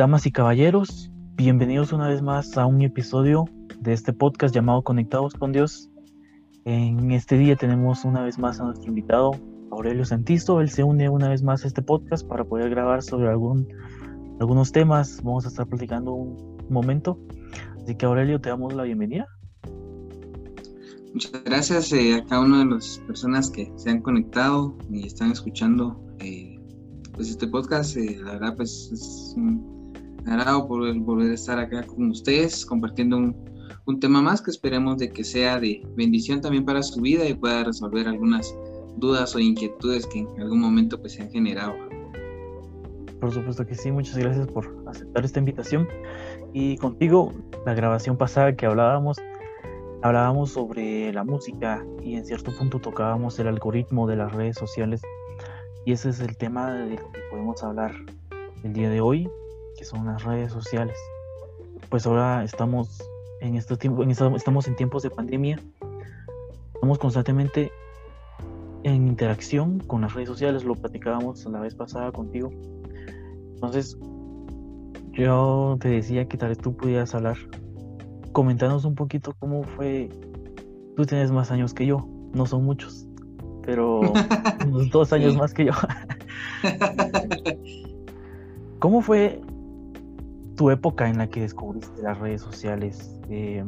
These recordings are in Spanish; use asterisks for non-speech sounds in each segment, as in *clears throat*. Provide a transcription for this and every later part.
Damas y caballeros, bienvenidos una vez más a un episodio de este podcast llamado Conectados con Dios. En este día tenemos una vez más a nuestro invitado, Aurelio Santizo. Él se une una vez más a este podcast para poder grabar sobre algún, algunos temas. Vamos a estar platicando un momento. Así que Aurelio, te damos la bienvenida. Muchas gracias eh, a cada una de las personas que se han conectado y están escuchando eh, pues este podcast. Eh, la verdad, pues es un agrado poder volver a estar acá con ustedes compartiendo un, un, tema más que esperemos de que sea de bendición también para su vida y pueda resolver algunas dudas o inquietudes que en algún momento pues se han generado. Por supuesto que sí, muchas gracias por aceptar esta invitación. Y contigo, la grabación pasada que hablábamos, hablábamos sobre la música y en cierto punto tocábamos el algoritmo de las redes sociales. Y ese es el tema del que podemos hablar el día de hoy, que son las redes sociales. Pues ahora estamos en estos tiempos, estamos en tiempos de pandemia. Estamos constantemente en interacción con las redes sociales, lo platicábamos la vez pasada contigo. Entonces, yo te decía que tal vez tú pudieras hablar, comentarnos un poquito cómo fue. Tú tienes más años que yo, no son muchos, pero *laughs* unos dos años más que yo. *laughs* ¿Cómo fue tu época en la que descubriste las redes sociales? Eh,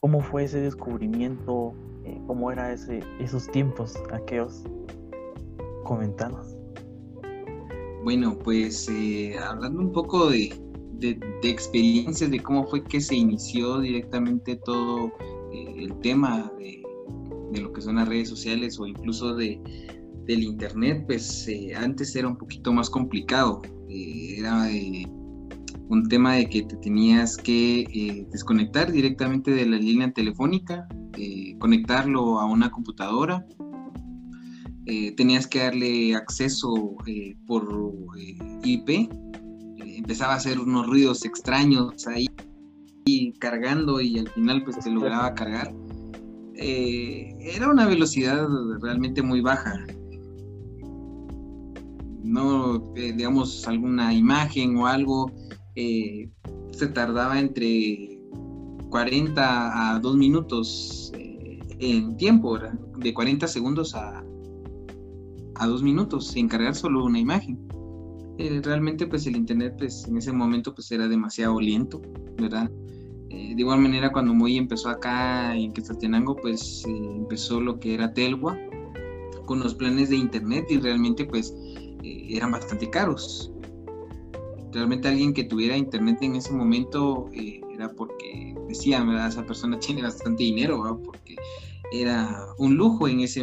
¿Cómo fue ese descubrimiento? Eh, ¿Cómo era ese, esos tiempos aquellos? Comentanos. Bueno, pues eh, hablando un poco de, de, experiencias, de cómo fue que se inició directamente todo eh, el tema de, lo que son las redes sociales o incluso de, del internet, pues eh, antes era un poquito más complicado. era un tema de que te tenías que desconectar directamente de la línea telefónica, conectarlo a una computadora eh, tenías que darle acceso eh, por eh, IP, empezaba a hacer unos ruidos extraños ahí y cargando y al final pues te lograba cargar. era una velocidad realmente muy baja. No, digamos, alguna imagen o algo se tardaba entre 40 a 2 minutos en tiempo, de 40 segundos a, a dos minutos sin cargar solo una imagen. Eh, realmente pues el internet pues en ese momento pues era demasiado lento, ¿verdad? Eh, de igual manera cuando Moy empezó acá en Quetzaltenango pues eh, empezó lo que era Telgua con los planes de internet y realmente pues eran bastante caros. Realmente alguien que tuviera internet en ese momento era porque decía, ¿verdad? Esa persona tiene bastante dinero, Porque era un lujo en ese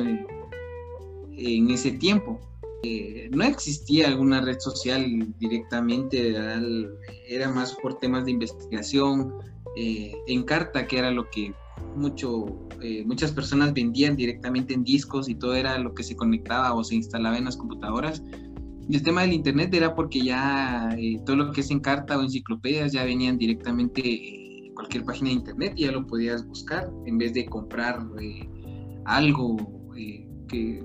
en ese tiempo. Eh, no existía alguna red social directamente, era más por temas de investigación, eh, en carta, que era lo que mucho, eh, muchas personas vendían directamente en discos y todo era lo que se conectaba o se instalaba en las computadoras. Y el tema del internet era porque ya todo lo que es en carta o enciclopedias ya venían directamente en cualquier página de internet y ya lo podías buscar en vez de comprar algo que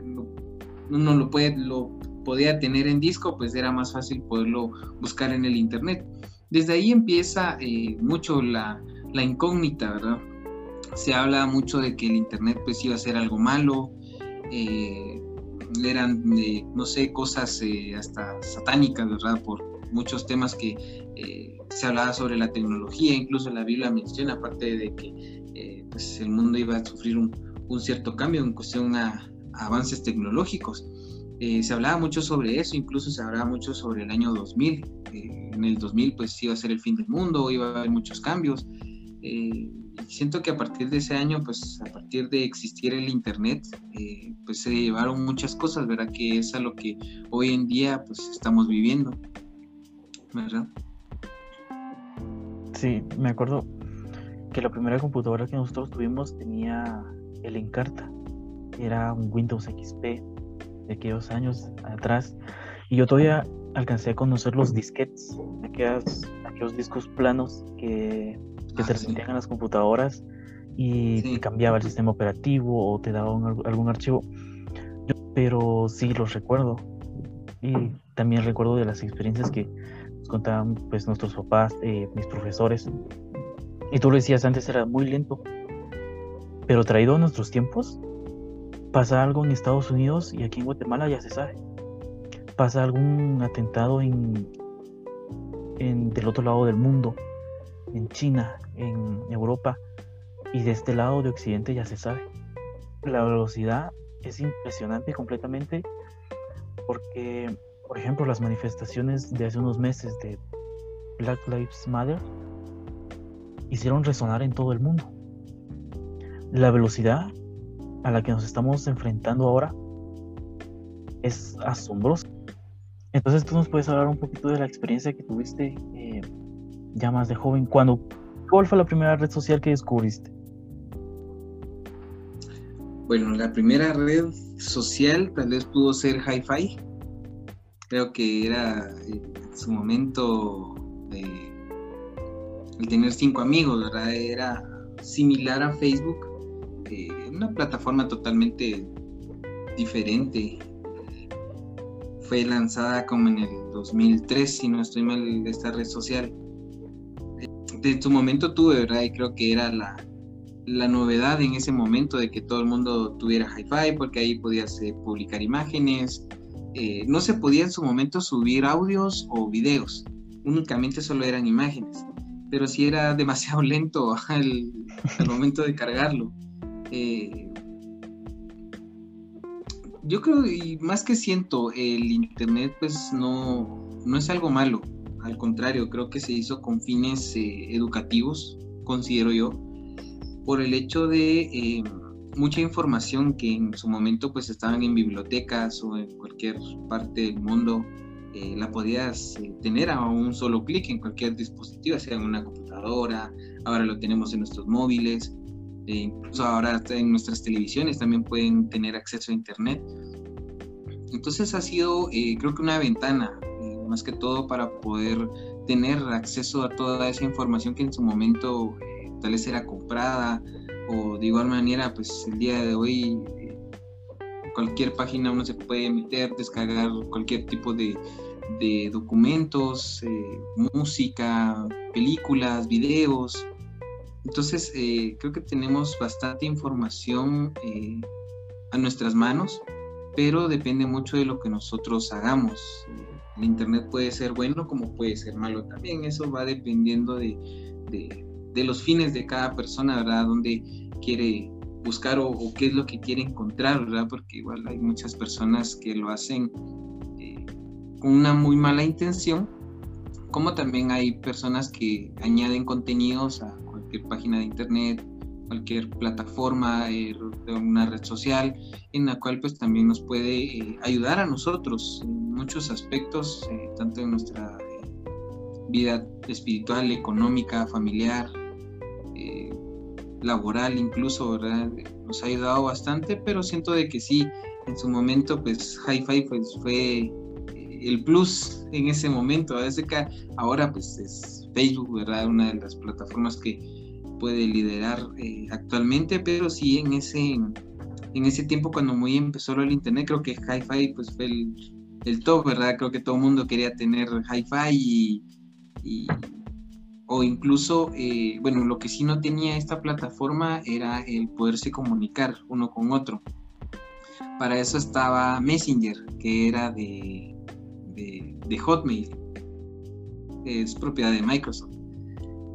uno lo, puede, lo podía tener en disco, pues era más fácil poderlo buscar en el internet. Desde ahí empieza eh, mucho la, la, incógnita, ¿verdad? Se habla mucho de que el internet pues iba a ser algo malo, eh, eran, eh, no sé, cosas hasta satánicas, ¿verdad? Por muchos temas que se hablaba sobre la tecnología, incluso la Biblia menciona, aparte de que pues el mundo iba a sufrir un, un cierto cambio en cuestión a, avances tecnológicos. Eh, se hablaba mucho sobre eso, incluso se hablaba mucho sobre el año 2000. Eh, en el 2000 pues iba a ser el fin del mundo, iba a haber muchos cambios. Eh, siento que a partir de ese año, pues a partir de existir el Internet, pues se llevaron muchas cosas, ¿verdad? Que es a lo que hoy en día pues estamos viviendo, ¿verdad? Sí, me acuerdo que la primera computadora que nosotros tuvimos tenía el Encarta era un Windows XP de aquellos años atrás. Y yo todavía alcancé a conocer los disquetes, aquellos discos planos que, que ah, en las computadoras y cambiaba el sistema operativo o te daba algún archivo. pero sí los recuerdo. Y también recuerdo de las experiencias que nos contaban pues nuestros papás, eh, mis profesores. Y tú lo decías antes, era muy lento. Pero traído a nuestros tiempos, pasa algo en Estados Unidos y aquí en Guatemala ya se sabe. Pasa algún atentado en, en del otro lado del mundo, en China, en Europa, y de este lado de Occidente ya se sabe. La velocidad es impresionante completamente porque, por ejemplo, las manifestaciones de hace unos meses de Black Lives Matter hicieron resonar en todo el mundo. La velocidad a la que nos estamos enfrentando ahora es asombrosa. Entonces tú nos puedes hablar un poquito de la experiencia que tuviste eh, ya más de joven. Cuando, ¿Cuál fue la primera red social que descubriste? Bueno, la primera red social tal vez pudo ser Hi-Fi. Creo que era en su momento eh, el tener cinco amigos, ¿verdad? Era similar a Facebook, eh, una plataforma totalmente diferente. Fue lanzada como en el 2003, si no estoy mal, esta red social. De su momento tuve, ¿verdad? Y creo que era la, la novedad en ese momento de que todo el mundo tuviera hi-fi, porque ahí podías eh, publicar imágenes. Eh, no se podía en su momento subir audios o videos, únicamente solo eran imágenes, pero sí era *laughs* demasiado lento al, momento de cargarlo. Eh, yo creo, y más que siento, el Internet pues no, no es algo malo, al contrario, creo que se hizo con fines educativos, considero yo por el hecho de eh, mucha información que en su momento pues estaban en bibliotecas o en cualquier parte del mundo, eh, la podías eh, tener a un solo clic en cualquier dispositivo, sea en una computadora, ahora lo tenemos en nuestros móviles, incluso ahora en nuestras televisiones también pueden tener acceso a Internet. Entonces ha sido creo que una ventana, más que todo para poder tener acceso a toda esa información que en su momento tal vez era comprada o de igual manera pues el día de hoy eh, cualquier página uno se puede meter, descargar cualquier tipo de, documentos, eh, música, películas, videos. Entonces eh, creo que tenemos bastante información a nuestras manos, pero depende mucho de lo que nosotros hagamos. El Internet puede ser bueno como puede ser malo también, eso va dependiendo de de los fines de cada persona, ¿verdad? Donde quiere buscar o, qué es lo que quiere encontrar, ¿verdad? Porque igual hay muchas personas que lo hacen eh, con una muy mala intención, como también hay personas que añaden contenidos a cualquier página de internet, cualquier plataforma eh, de una red social, en la cual pues también nos puede eh, ayudar a nosotros en muchos aspectos, tanto en nuestra vida espiritual, económica, familiar, eh, laboral incluso, ¿verdad? Nos ha ayudado bastante, pero siento de que sí, en su momento, pues Hi-Fi pues, fue eh, el plus en ese momento. A veces que ahora pues es Facebook, ¿verdad? Una de las plataformas que puede liderar eh, actualmente, pero sí en ese, en ese tiempo cuando muy empezó el internet, creo que Hi-Fi pues fue el, el top, ¿verdad? Creo que todo el mundo quería tener Hi-Fi y o incluso, eh, bueno, lo que sí no tenía esta plataforma era el poderse comunicar uno con otro. Para eso estaba Messenger, que era de, de, Hotmail, es propiedad de Microsoft.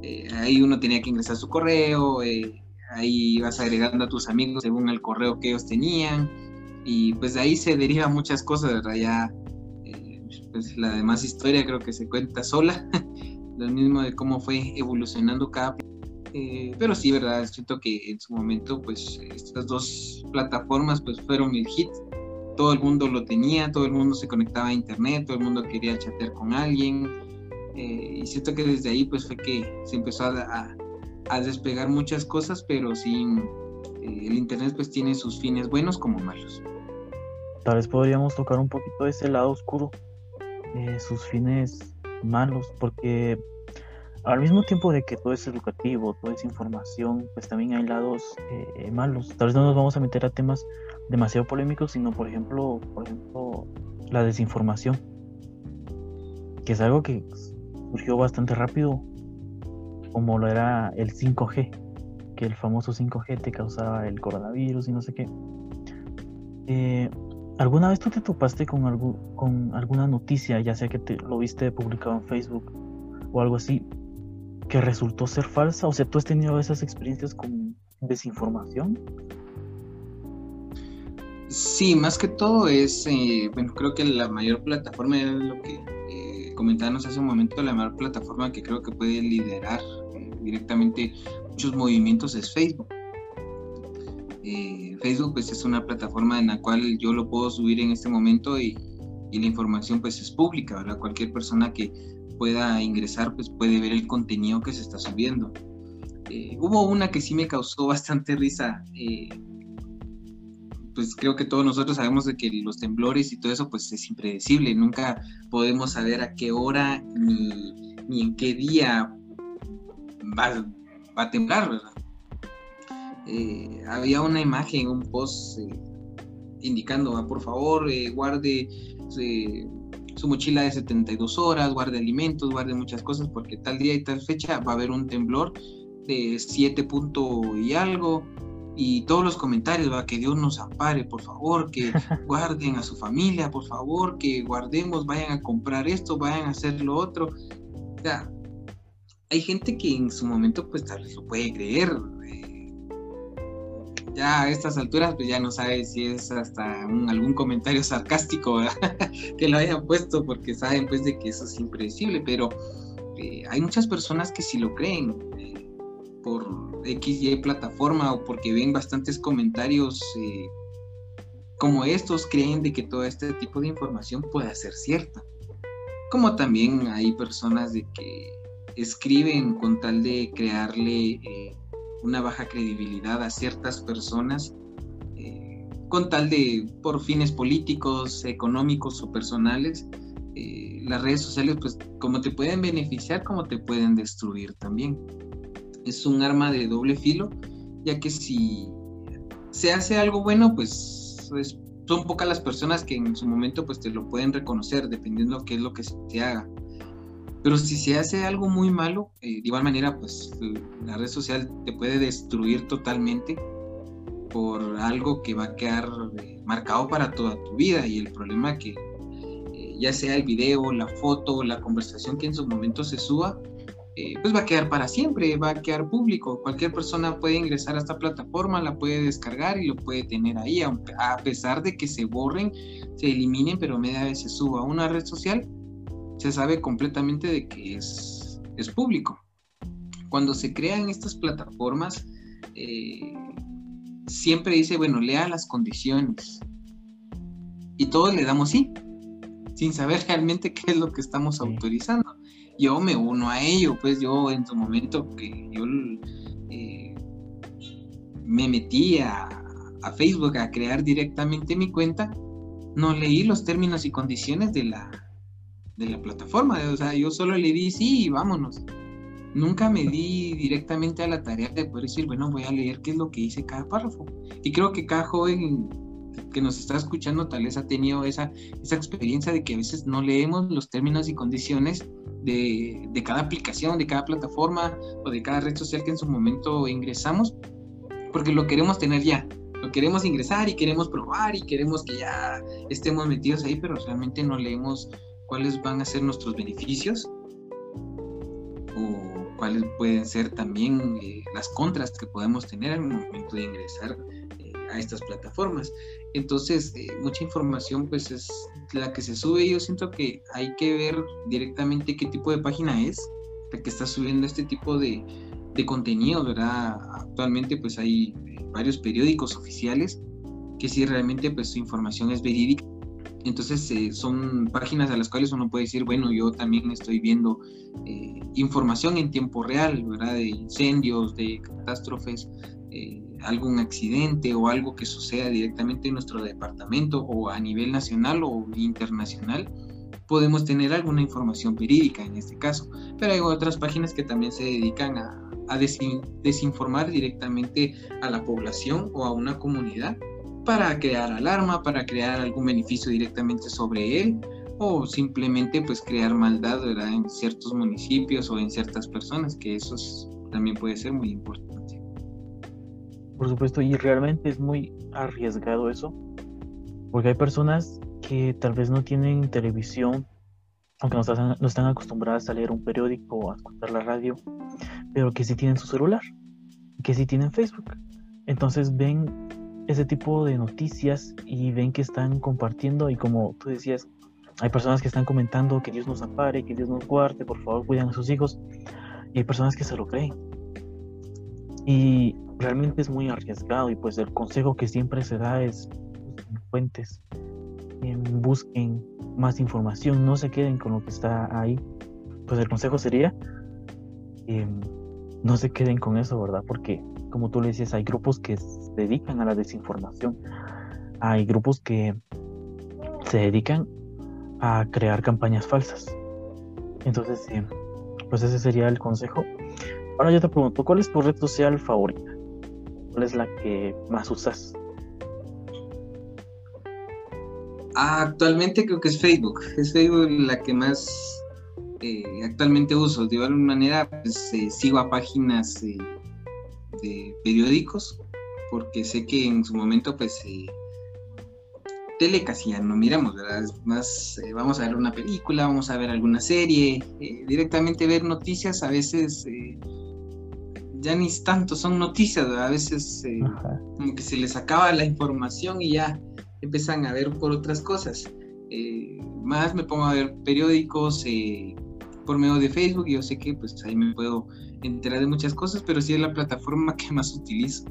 Eh, ahí uno tenía que ingresar su correo, eh, ahí ibas agregando a tus amigos según el correo que ellos tenían, y pues de ahí se deriva muchas cosas, ¿verdad? Ya pues la demás historia creo que se cuenta sola, *laughs* lo mismo de cómo fue evolucionando cada... Eh, pero sí, verdad, siento que en su momento pues estas dos plataformas pues fueron el hit, todo el mundo lo tenía, todo el mundo se conectaba a internet, todo el mundo quería chatear con alguien, eh, y siento que desde ahí pues fue que se empezó a, a, despegar muchas cosas, pero sí, eh, el internet pues tiene sus fines buenos como malos. Tal vez podríamos tocar un poquito ese lado oscuro eh, sus fines malos, porque al mismo tiempo de que todo es educativo, toda es información, pues también hay lados malos. Tal vez no nos vamos a meter a temas demasiado polémicos, sino por ejemplo, por ejemplo, la desinformación, que es algo que surgió bastante rápido, como lo era el 5G, que el famoso 5G te causaba el coronavirus y no sé qué. Eh, ¿Alguna vez tú te topaste con, algo, con alguna noticia, ya sea que te lo viste publicado en Facebook o algo así, que resultó ser falsa? O sea, ¿tú has tenido esas experiencias con desinformación? Sí, más que todo es, eh, bueno, creo que la mayor plataforma es lo que comentábamos hace un momento, la mayor plataforma que creo que puede liderar eh, directamente muchos movimientos es Facebook. Eh, Facebook pues es una plataforma en la cual yo lo puedo subir en este momento y, la información pues es pública, ¿verdad? Cualquier persona que pueda ingresar pues puede ver el contenido que se está subiendo. Eh, hubo una que sí me causó bastante risa, pues creo que todos nosotros sabemos de que los temblores y todo eso pues es impredecible, nunca podemos saber a qué hora ni, ni en qué día va, va a temblar, ¿verdad? Eh, había una imagen, un post eh, indicando, ah, por favor, eh, guarde su mochila de 72 horas, guarde alimentos, guarde muchas cosas, porque tal día y tal fecha va a haber un temblor de 7 punto y algo. Y todos los comentarios, va, que Dios nos ampare, por favor, que *laughs* guarden a su familia, por favor, que guardemos, vayan a comprar esto, vayan a hacer lo otro. O sea, hay gente que en su momento pues tal vez lo puede creer, ya a estas alturas pues ya no sabe si es hasta algún comentario sarcástico *laughs* que lo hayan puesto porque saben pues de que eso es impredecible, pero eh, hay muchas personas que sí lo creen eh, por XY plataforma o porque ven bastantes comentarios eh, como estos, creen de que todo este tipo de información puede ser cierta. Como también hay personas de que escriben con tal de crearle una baja credibilidad a ciertas personas eh, con tal de, por fines políticos, económicos o personales, eh, las redes sociales, pues como te pueden beneficiar, como te pueden destruir también. Es un arma de doble filo, ya que si se hace algo bueno, pues son pocas las personas que en su momento pues te lo pueden reconocer, dependiendo de qué es lo que se haga. Pero si se hace algo muy malo, eh, de igual manera, pues la red social te puede destruir totalmente por algo que va a quedar eh, marcado para toda tu vida. Y el problema que eh, ya sea el video, la foto, la conversación que en su momento se suba, pues va a quedar para siempre, va a quedar público. Cualquier persona puede ingresar a esta plataforma, la puede descargar y lo puede tener ahí, a pesar de que se borren, se eliminen, pero media vez se suba a una red social se sabe completamente de que es, es público. Cuando se crean estas plataformas, eh, siempre dice, bueno, lea las condiciones. Y todos le damos sí, sin saber realmente qué es lo que estamos autorizando. Yo me uno a ello, pues yo en su momento que yo eh, me metí a, a Facebook a crear directamente mi cuenta, no leí los términos y condiciones de la, de la plataforma. O sea, yo solo le di sí y vámonos. Nunca me di directamente a la tarea de poder decir, bueno, voy a leer qué es lo que dice cada párrafo. Y creo que cada joven que nos está escuchando tal vez ha tenido esa, esa experiencia de que a veces no leemos los términos y condiciones de, de cada aplicación, de cada plataforma o de cada red social que en su momento ingresamos, porque lo queremos tener ya, lo queremos ingresar y queremos probar y queremos que ya estemos metidos ahí, pero realmente no leemos cuáles van a ser nuestros beneficios o cuáles pueden ser también eh, las contras que podemos tener al momento de ingresar eh, a estas plataformas. Entonces, eh, mucha información pues es la que se sube. Yo siento que hay que ver directamente qué tipo de página es la que está subiendo este tipo de, de contenido, ¿verdad? Actualmente pues hay varios periódicos oficiales que si realmente pues su información es verídica entonces eh, son páginas a las cuales uno puede decir, bueno, yo también estoy viendo eh, información en tiempo real, ¿verdad? De incendios, de catástrofes, eh, algún accidente o algo que suceda directamente en nuestro departamento o a nivel nacional o internacional. Podemos tener alguna información verídica en este caso, pero hay otras páginas que también se dedican a, desinformar directamente a la población o a una comunidad para crear alarma, para crear algún beneficio directamente sobre él o simplemente pues crear maldad ¿verdad? en ciertos municipios o en ciertas personas, que eso también puede ser muy importante. Por supuesto, y realmente es muy arriesgado eso, porque hay personas que tal vez no tienen televisión, aunque no están, no están acostumbradas a leer un periódico o a escuchar la radio, pero que sí tienen su celular, que sí tienen Facebook. Entonces ven ese tipo de noticias y ven que están compartiendo y como tú decías, hay personas que están comentando que Dios nos ampare, que Dios nos guarde, por favor cuiden a sus hijos. Y hay personas que se lo creen. Y realmente es muy arriesgado y pues el consejo que siempre se da es fuentes, busquen más información, no se queden con lo que está ahí. Pues el consejo sería, em, no se queden con eso, ¿verdad? Porque como tú le dices, hay grupos que se dedican a la desinformación, hay grupos que se dedican a crear campañas falsas. Entonces, pues ese sería el consejo. Ahora yo te pregunto, ¿cuál es tu red social favorita? ¿Cuál es la que más usas? Actualmente creo que es Facebook. Es Facebook la que más eh, actualmente uso. De alguna manera, pues, eh, sigo a páginas eh, de periódicos porque sé que en su momento, pues, tele casi ya no miramos, ¿verdad? Es más, vamos a ver una película, vamos a ver alguna serie, directamente ver noticias a veces ya ni tanto son noticias, a veces como que se les acaba la información y ya empiezan a ver por otras cosas. más me pongo a ver periódicos por medio de Facebook y yo sé que pues ahí me puedo enterar de muchas cosas, pero sí es la plataforma *laughs* que más utilizo.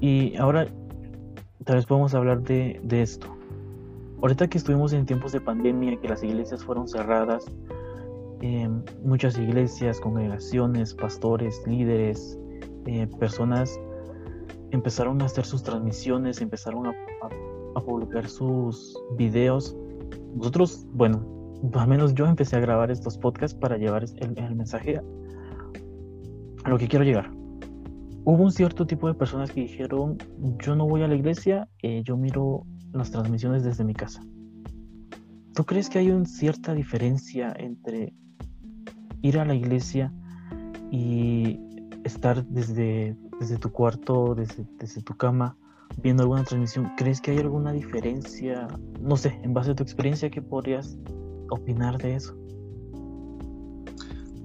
Y ahora tal vez podemos hablar de, esto. Ahorita que estuvimos en tiempos de pandemia, que las iglesias fueron cerradas, eh, muchas iglesias, congregaciones, pastores, líderes, eh, personas empezaron a hacer sus transmisiones, empezaron a, publicar sus videos. Nosotros, bueno, al menos yo empecé a grabar estos podcasts para llevar el, mensaje a lo que quiero llegar hubo un cierto tipo de personas que dijeron, yo no voy a la iglesia, eh, yo miro las transmisiones desde mi casa. ¿Tú crees que hay una cierta diferencia entre ir a la iglesia y estar desde, desde tu cuarto, desde, desde tu cama, viendo alguna transmisión? ¿Crees que hay alguna diferencia? No sé, en base a tu experiencia, ¿qué podrías opinar de eso?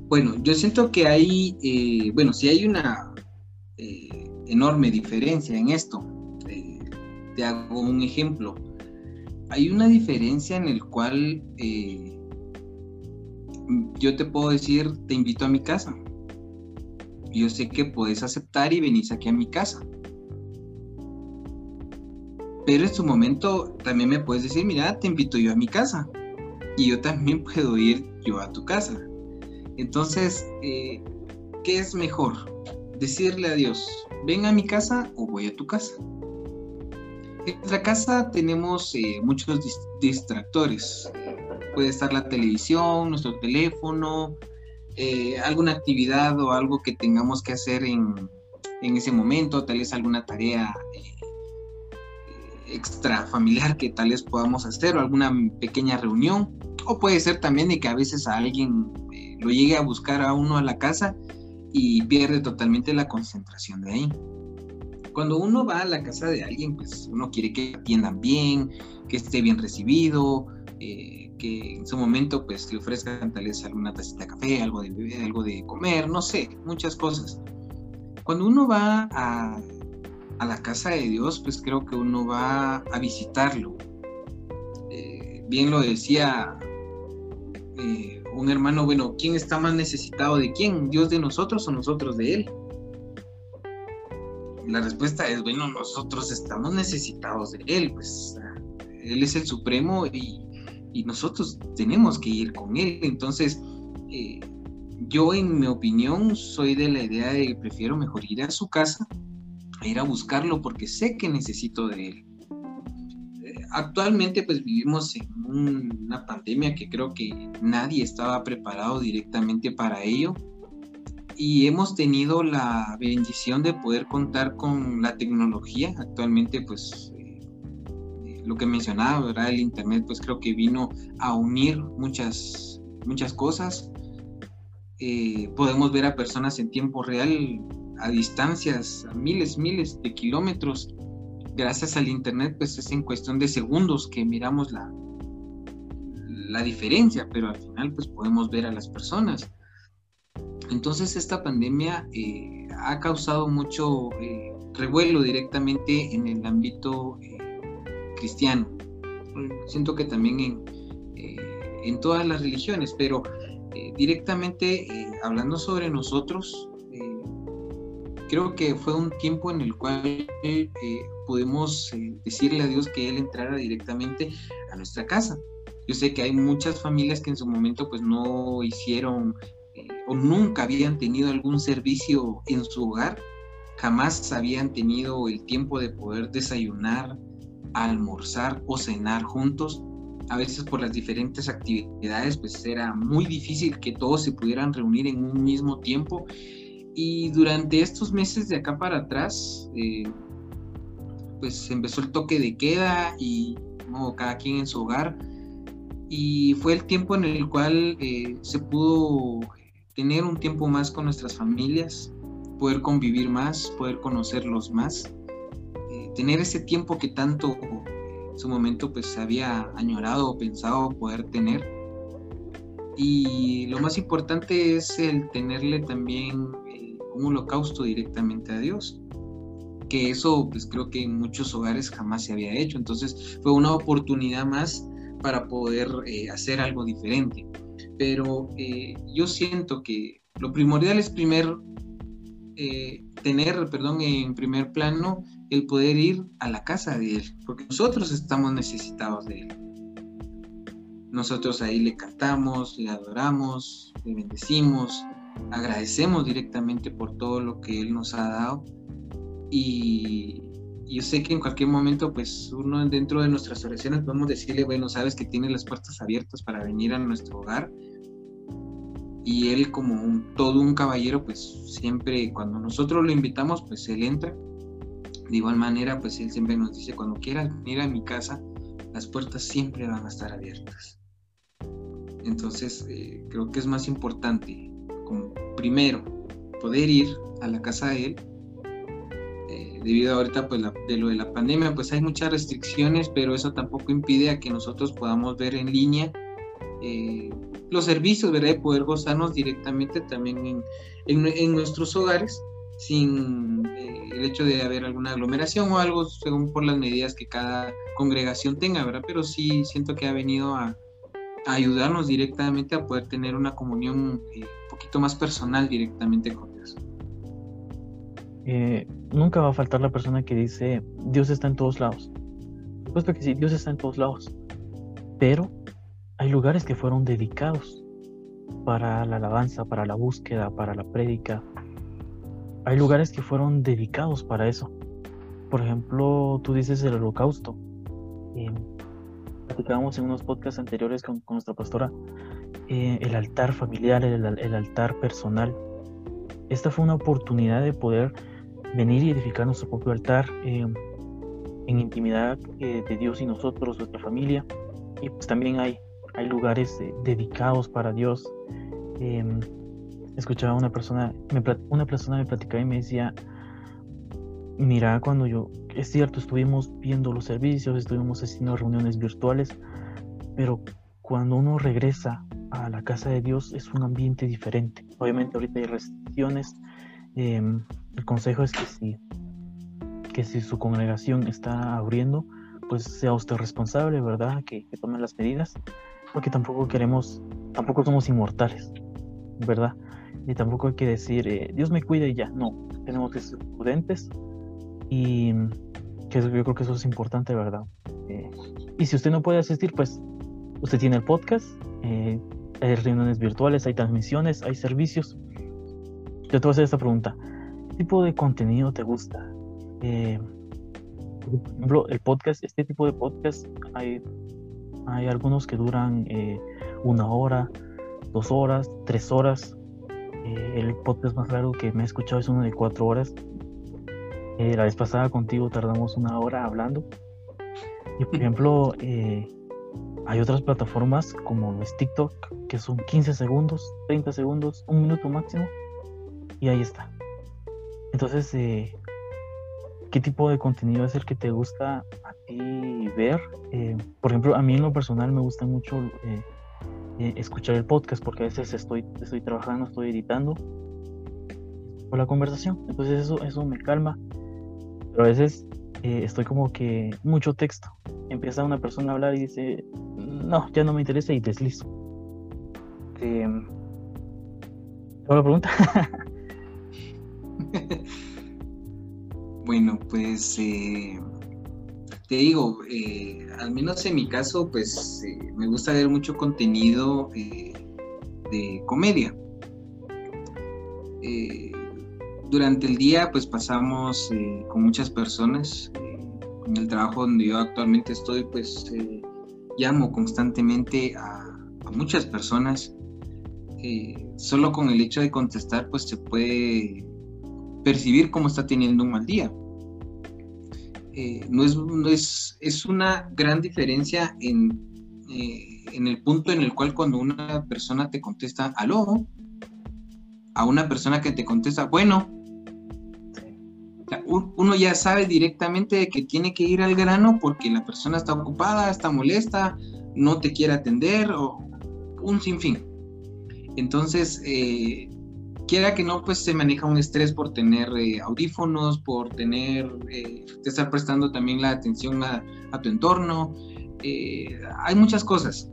Bueno, yo siento que hay, eh, bueno, si hay una, eh, enorme diferencia en esto. Eh, te hago un ejemplo. Hay una diferencia en el cual yo te puedo decir, te invito a mi casa. Yo sé que puedes aceptar y venís aquí a mi casa. Pero en su momento también me puedes decir, mira, te invito yo a mi casa. Y yo también *laughs* puedo ir yo a tu casa. Entonces, ¿qué es mejor? decirle a Dios, ven a mi casa o voy a tu casa. En nuestra casa tenemos eh, muchos distractores. Puede estar la televisión, nuestro teléfono, eh, alguna actividad o algo que tengamos que hacer en, ese momento, tal vez alguna tarea eh, extra familiar que tal vez podamos hacer o alguna pequeña reunión. O puede ser también de que a veces a alguien lo llegue a buscar a uno a la casa y pierde totalmente la concentración de ahí. Cuando uno va a la casa de alguien, pues uno quiere que atiendan bien, que esté bien recibido, eh, que en su momento pues le ofrezcan tal vez alguna tacita de café, algo de beber, algo de comer, no sé, muchas cosas. Cuando uno va a, a la casa de Dios, pues creo que uno va a visitarlo. Eh, bien lo decía eh, un hermano, bueno, ¿quién está más necesitado de quién? ¿Dios de nosotros o nosotros de Él? La respuesta es, bueno, nosotros estamos necesitados de Él, pues Él es el Supremo y, nosotros tenemos que ir con Él. Entonces, eh, yo en mi opinión soy de la idea de que prefiero mejor ir a su casa, a ir a buscarlo porque sé que necesito de Él actualmente pues vivimos en una pandemia que creo que nadie estaba preparado directamente para ello y hemos tenido la bendición de poder contar con la tecnología. Actualmente pues eh, lo que mencionaba, ¿verdad? El Internet pues creo que vino a unir muchas, muchas cosas. Eh, podemos ver a personas en tiempo real a distancias, a miles, miles de kilómetros. Gracias al Internet pues es en cuestión de segundos que miramos la, la diferencia, pero al final pues podemos ver a las personas. Entonces esta pandemia eh, ha causado mucho eh, revuelo directamente en el ámbito eh, cristiano. Siento que también en, en todas las religiones, pero directamente hablando sobre nosotros, creo que fue un tiempo en el cual pudimos decirle a Dios que Él entrara directamente a nuestra casa. Yo sé que hay muchas familias que en su momento pues no hicieron o nunca habían tenido algún servicio en su hogar, jamás habían tenido el tiempo de poder desayunar, almorzar o cenar juntos. A veces por las diferentes actividades, pues era muy difícil que todos se pudieran reunir en un mismo tiempo. Y durante estos meses de acá para atrás, eh, pues empezó el toque de queda y cada quien en su hogar. Y fue el tiempo en el cual eh, se pudo tener un tiempo más con nuestras familias, poder convivir más, poder conocerlos más, tener ese tiempo que tanto en su momento pues había añorado o pensado poder tener. Y lo más importante es el tenerle también eh, un holocausto directamente a Dios que eso pues creo que en muchos hogares jamás se había hecho. Entonces fue una oportunidad más para poder eh, hacer algo diferente pero eh, yo siento que lo primordial es primer, eh, tener, perdón, en primer plano el poder ir a la casa de Él, porque nosotros estamos necesitados de Él. Nosotros ahí le cantamos, le adoramos, le bendecimos, agradecemos directamente por todo lo que Él nos ha dado y yo sé que en cualquier momento, pues uno dentro de nuestras oraciones podemos decirle, bueno, sabes que tiene las puertas abiertas para venir a nuestro hogar. Y él como un, todo un caballero, pues siempre cuando nosotros lo invitamos, pues él entra. De igual manera, pues él siempre nos dice, cuando quieras venir a mi casa, las puertas siempre van a estar abiertas. Entonces, eh, creo que es más importante, como primero, poder ir a la casa de él debido a ahorita pues de lo de la pandemia pues hay muchas restricciones pero eso tampoco impide a que nosotros podamos ver en línea eh, los servicios ¿verdad? de poder gozarnos directamente también en, en, nuestros hogares sin eh, el hecho de haber alguna aglomeración o algo según por las medidas que cada congregación tenga verdad pero sí siento que ha venido a, ayudarnos directamente a poder tener una comunión eh, un poquito más personal directamente con Dios eh, nunca va a faltar la persona que dice, Dios está en todos lados. Supuesto que sí, Dios está en todos lados. Pero hay lugares que fueron dedicados para la alabanza, para la búsqueda, para la prédica. Hay lugares que fueron dedicados para eso. Por ejemplo, tú dices el holocausto. Eh, platicábamos en unos podcasts anteriores con, nuestra pastora eh, el altar familiar, el, altar personal. Esta fue una oportunidad de poder venir y edificar nuestro propio altar eh, en intimidad eh, de Dios y nosotros, nuestra familia. Y pues también hay, hay lugares eh, dedicados para Dios. Em, escuchaba una persona, una persona me platicaba y me decía, mira, cuando yo, es cierto, estuvimos viendo los servicios, estuvimos haciendo reuniones virtuales, pero cuando uno regresa a la casa de Dios es un ambiente diferente. Obviamente ahorita hay restricciones, em, el consejo es que si, que si su congregación está abriendo, pues sea usted responsable, ¿verdad? Que, que tome las medidas, porque tampoco queremos, tampoco somos inmortales, ¿verdad? Y tampoco hay que decir, eh, Dios me cuida y ya, no, tenemos que ser prudentes y que yo creo que eso es importante, ¿verdad? Eh, y si usted no puede asistir, pues usted tiene el podcast, eh, hay reuniones virtuales, hay transmisiones, hay servicios. Yo te voy a hacer esta pregunta tipo de contenido te gusta? Eh, por ejemplo, el podcast, este tipo de podcast, hay, hay algunos que duran eh, una hora, dos horas, tres horas. Eh, el podcast más largo que me he escuchado es uno de cuatro horas. la vez pasada contigo tardamos una hora hablando. Y por *laughs* ejemplo, eh, hay otras plataformas como es TikTok, que son 15 segundos, 30 segundos, un minuto máximo, y ahí está. Entonces, eh, ¿qué tipo de contenido es el que te gusta ti ver? Eh, por ejemplo, a mí en lo personal me gusta mucho escuchar el podcast porque a veces estoy, estoy trabajando, estoy editando por la conversación. Entonces eso, eso me calma. Pero a veces eh, estoy como que mucho texto. Empieza una persona a hablar y dice, no, ya no me interesa y deslizo. Eh, la pregunta? *laughs* bueno, pues eh, te digo, eh, al menos en mi caso, pues me gusta ver mucho contenido de comedia durante el día pues pasamos eh, con muchas personas. Eh, en el trabajo donde yo actualmente estoy pues eh, llamo constantemente a, muchas personas. solo con el hecho de contestar pues se puede percibir cómo está teniendo un mal día. No, es, no es, es, una gran diferencia en, en el punto en el cual cuando una persona te contesta aló, a una persona que te contesta, bueno, uno ya sabe directamente que tiene que ir al grano porque la persona está ocupada, está molesta, no te quiere atender o un sinfín. Entonces, eh, quiera que no, pues se maneja un estrés por tener eh, audífonos, por tener, eh, estar prestando también la atención a, tu entorno. hay muchas cosas.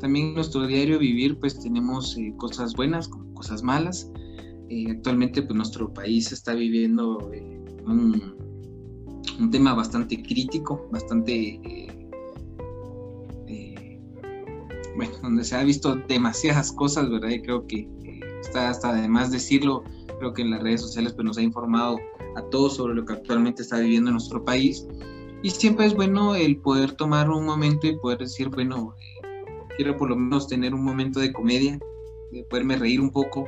también en nuestro diario vivir, pues tenemos cosas buenas cosas malas. Eh, actualmente pues nuestro país está viviendo eh, un, tema bastante crítico, bastante eh, bueno, donde se ha visto demasiadas cosas, ¿verdad? Y creo que hasta además decirlo, creo que en las redes sociales pues nos ha informado a todos sobre lo que actualmente está viviendo nuestro país. Y siempre es bueno el poder tomar un momento y poder decir, bueno, quiero por lo menos tener un momento de comedia, de poderme reír un poco,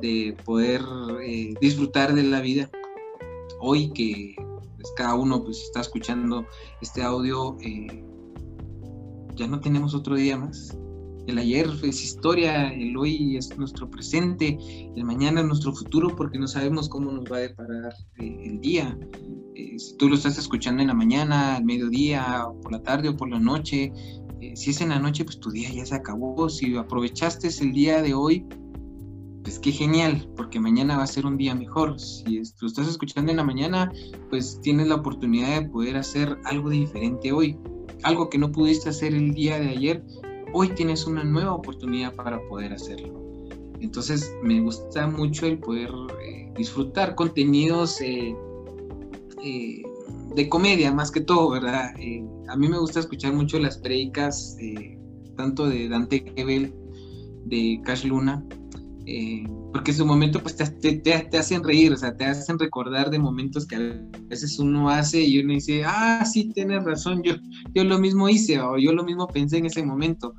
de poder eh, disfrutar de la vida. Hoy que pues, cada uno pues, está escuchando este audio, eh, ya no tenemos otro día más. El ayer es historia, el hoy es nuestro presente, el mañana es nuestro futuro porque no sabemos cómo nos va a deparar eh, el día. si tú lo estás escuchando en la mañana, al mediodía, por la tarde o por la noche, si es en la noche, pues tu día ya se acabó. Si aprovechaste el día de hoy, pues qué genial, porque mañana va a ser un día mejor. Si lo estás escuchando en la mañana, pues tienes la oportunidad de poder hacer algo diferente hoy. Algo que no pudiste hacer el día de ayer, hoy tienes una nueva oportunidad para poder hacerlo. Entonces me gusta mucho el poder eh, disfrutar contenidos eh, eh, de comedia más que todo, ¿verdad? a mí me gusta escuchar mucho las predicas, tanto de Dante Gebel, de Cash Luna, porque en su momento pues te, te, hacen reír, o sea, te hacen recordar de momentos que a veces uno hace y uno dice, ah, sí, tienes razón, yo, yo lo mismo hice o yo lo mismo pensé en ese momento.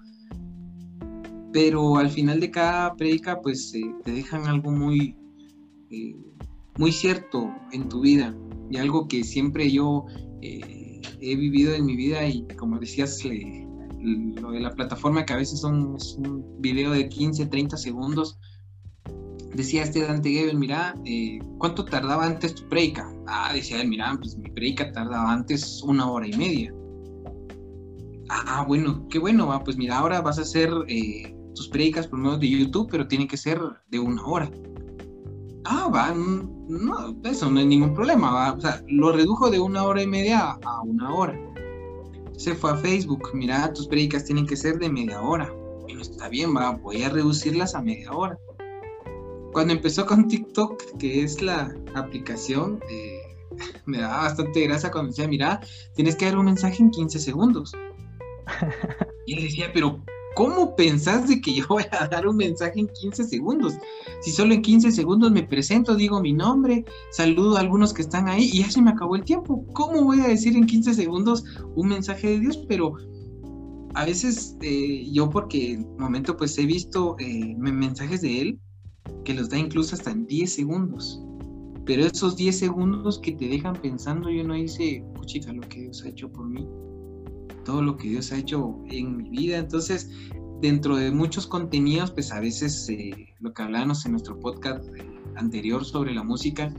Pero al final de cada predica pues eh, te dejan algo muy, eh, muy cierto en tu vida y algo que siempre yo he vivido en mi vida y como decías, lo de la plataforma que a veces son es un video de 15, 30 segundos, decía este Dante Gebel, mira, eh, ¿cuánto tardaba antes tu preica? Ah, decía él, mira, pues mi preica tardaba antes una hora y media. Ah, bueno, qué bueno, va, pues mira, ahora vas a hacer eh, tus predicas por medio de YouTube, pero tiene que ser de una hora. Ah, va, no, eso no hay ningún problema, va, o sea, lo redujo de una hora y media a una hora. Se fue a Facebook, mira, tus predicas tienen que ser de media hora. Bueno, está bien, va, voy a reducirlas a media hora cuando empezó con TikTok, que es la aplicación, eh, *laughs* me daba bastante gracia cuando decía, mira, tienes que dar un mensaje en 15 segundos. *laughs* Y él decía, pero ¿cómo pensás de que yo voy a dar un mensaje en 15 segundos? Si solo en 15 segundos me presento, digo mi nombre, saludo a algunos que están ahí y ya se me acabó el tiempo. ¿Cómo voy a decir en 15 segundos un mensaje de Dios? Pero a veces eh, yo porque en momento pues he visto eh, mensajes de él que los da incluso hasta en 10 segundos. pero esos 10 segundos que te dejan pensando y uno dice, puchica, lo que Dios ha hecho por mí, todo lo que Dios ha hecho en mi vida. Entonces, dentro de muchos contenidos, pues a veces eh, lo que hablábamos en nuestro podcast anterior sobre la música,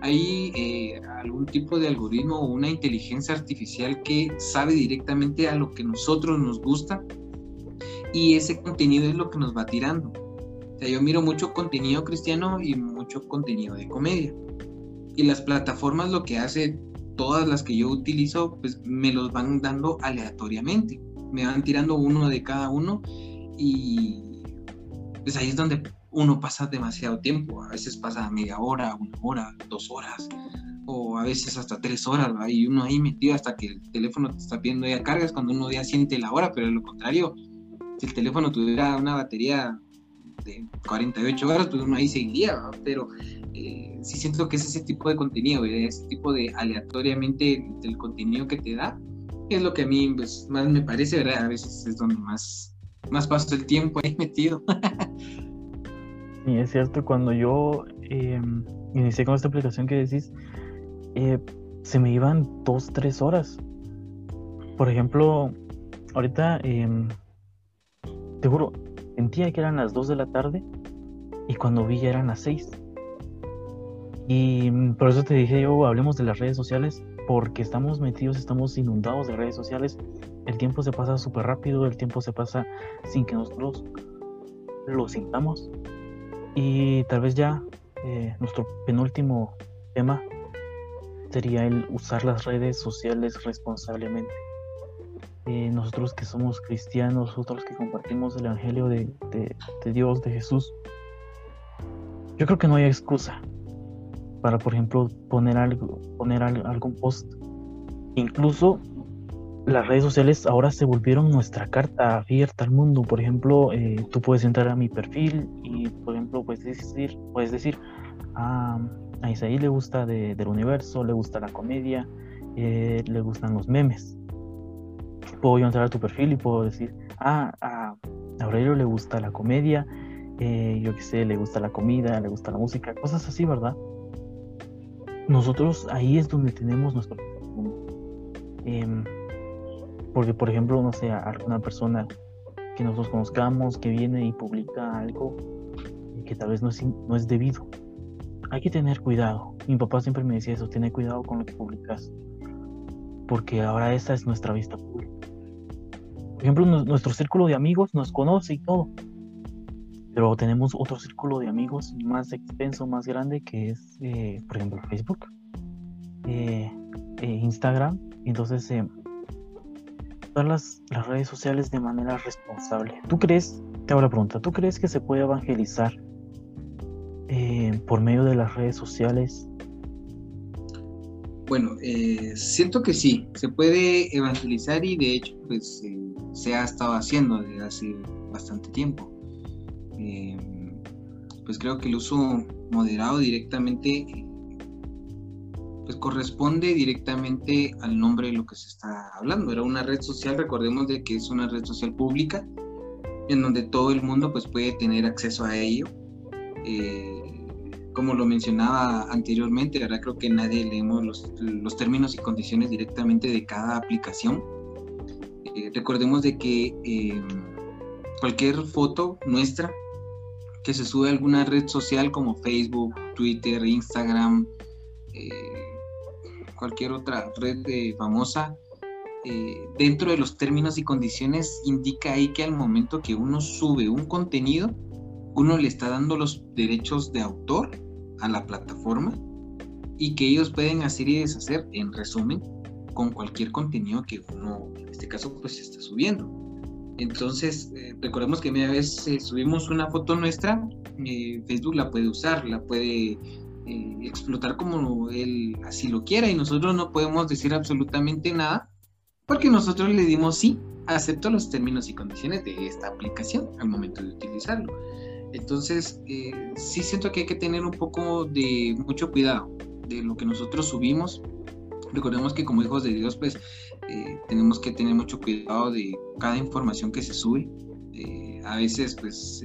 hay eh, algún tipo de algoritmo o una inteligencia artificial que sabe directamente a lo que nosotros nos gusta y ese contenido es lo que nos va tirando. O sea, yo miro mucho contenido cristiano y mucho contenido de comedia. Y las plataformas lo que hace, todas las que yo utilizo, pues me los van dando aleatoriamente. Me van tirando uno de cada uno y pues ahí es donde uno pasa demasiado tiempo, a veces pasa media hora, una hora, dos horas, o a veces hasta tres horas, y uno ahí metido hasta que el teléfono te está pidiendo ya cargas cuando uno ya siente la hora, pero de lo contrario, si el teléfono tuviera una batería de 48 horas, pues uno ahí seguiría, pero eh, sí siento que es ese tipo de contenido, ese tipo de aleatoriamente el contenido que te da, es lo que a mí pues, más me parece, ¿verdad? A veces es donde más, más paso el tiempo ahí *laughs* metido. Y es cierto, cuando yo em, inicié con esta aplicación que decís, eh, se me iban dos, tres horas. Por ejemplo, ahorita, eh, te juro, sentía que eran las 2 de la tarde y cuando vi ya eran las 6. Y mm, por eso te dije yo, hablemos de las redes sociales, porque estamos metidos, estamos inundados de redes sociales. El tiempo se pasa súper rápido, el tiempo se pasa sin que nosotros lo sintamos. Y tal vez ya eh, nuestro penúltimo tema sería el usar las redes sociales responsablemente. Eh, nosotros que somos cristianos, nosotros que compartimos el Evangelio de, Dios, de Jesús, yo creo que no hay excusa para, por ejemplo, poner algo, poner algún post. Incluso las redes sociales ahora se volvieron nuestra carta abierta al mundo. Por ejemplo, eh, tú puedes entrar a mi perfil y, por ejemplo, puedes decir, puedes decir a, a Isaí le gusta del universo, le gusta la comedia, eh, le gustan los memes. Puedo yo entrar a tu perfil y puedo decir, ah, a Aurelio le gusta la comedia, eh, yo qué sé, le gusta la comida, le gusta la música, cosas así, ¿verdad? Nosotros ahí es donde tenemos nuestro... Eh, porque, por ejemplo, no sé, alguna persona que nosotros conozcamos que viene y publica algo que tal vez no es, no es debido. Hay que tener cuidado. Mi papá siempre me decía eso, tener cuidado con lo que publicas. Porque ahora esa es nuestra vista pública. Por ejemplo, nuestro círculo de amigos nos conoce y todo. Pero tenemos otro círculo de amigos más extenso, más grande, que es, eh, por ejemplo, Facebook, eh, eh, Instagram. Entonces, las, las redes sociales de manera responsable. ¿Tú crees, te hago la pregunta, ¿tú crees que se puede evangelizar eh, por medio de las redes sociales? Bueno, eh, siento que sí, se puede evangelizar y de hecho pues eh, se ha estado haciendo desde hace bastante tiempo. Pues creo que el uso moderado directamente pues, corresponde directamente al nombre de lo que se está hablando. Era una red social, recordemos de que es una red social pública en donde todo el mundo pues puede tener acceso a ello. Eh, como lo mencionaba anteriormente, ahora creo que nadie leemos los, términos y condiciones directamente de cada aplicación. Eh, recordemos de que cualquier foto nuestra que se sube a alguna red social como Facebook, Twitter, Instagram, eh, cualquier otra red famosa, eh, dentro de los términos y condiciones indica ahí que al momento que uno sube un contenido, uno le está dando los derechos de autor a la plataforma y que ellos pueden hacer y deshacer, en resumen, con cualquier contenido que uno, en este caso, pues está subiendo. Entonces, eh, recordemos que una vez eh, subimos una foto nuestra, Facebook la puede usar, la puede eh, explotar como él así lo quiera y nosotros no podemos decir absolutamente nada porque nosotros le dimos sí, acepto los términos y condiciones de esta aplicación al momento de utilizarlo. Entonces, eh, sí siento que hay que tener un poco de mucho cuidado de lo que nosotros subimos. Recordemos que como hijos de Dios, pues eh, tenemos que tener mucho cuidado de cada información que se sube. a veces, pues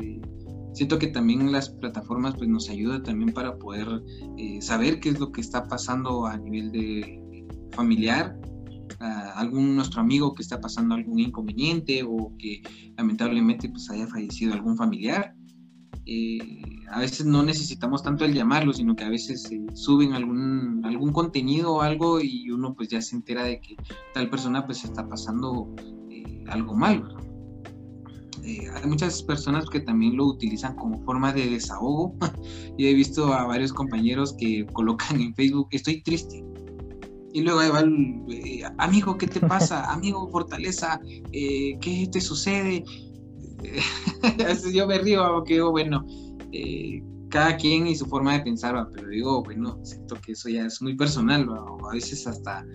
siento que también las plataformas pues nos ayudan también para poder eh, saber qué es lo que está pasando a nivel de familiar, algún nuestro amigo que está pasando algún inconveniente o que lamentablemente pues haya fallecido algún familiar. Eh, a veces no necesitamos tanto el llamarlo, sino que a veces suben algún, algún contenido o algo y uno pues ya se entera de que tal persona pues está pasando eh, algo mal. Eh, hay muchas personas que también lo utilizan como forma de desahogo. *laughs* Yo he visto a varios compañeros que colocan en Facebook, estoy triste. Y luego ahí va el, eh, amigo, ¿qué te pasa? amigo, fortaleza, eh, ¿qué te sucede? *laughs* yo me río, porque digo, bueno, cada quien y su forma de pensar, pero digo, bueno, siento que eso ya es muy personal, a veces hasta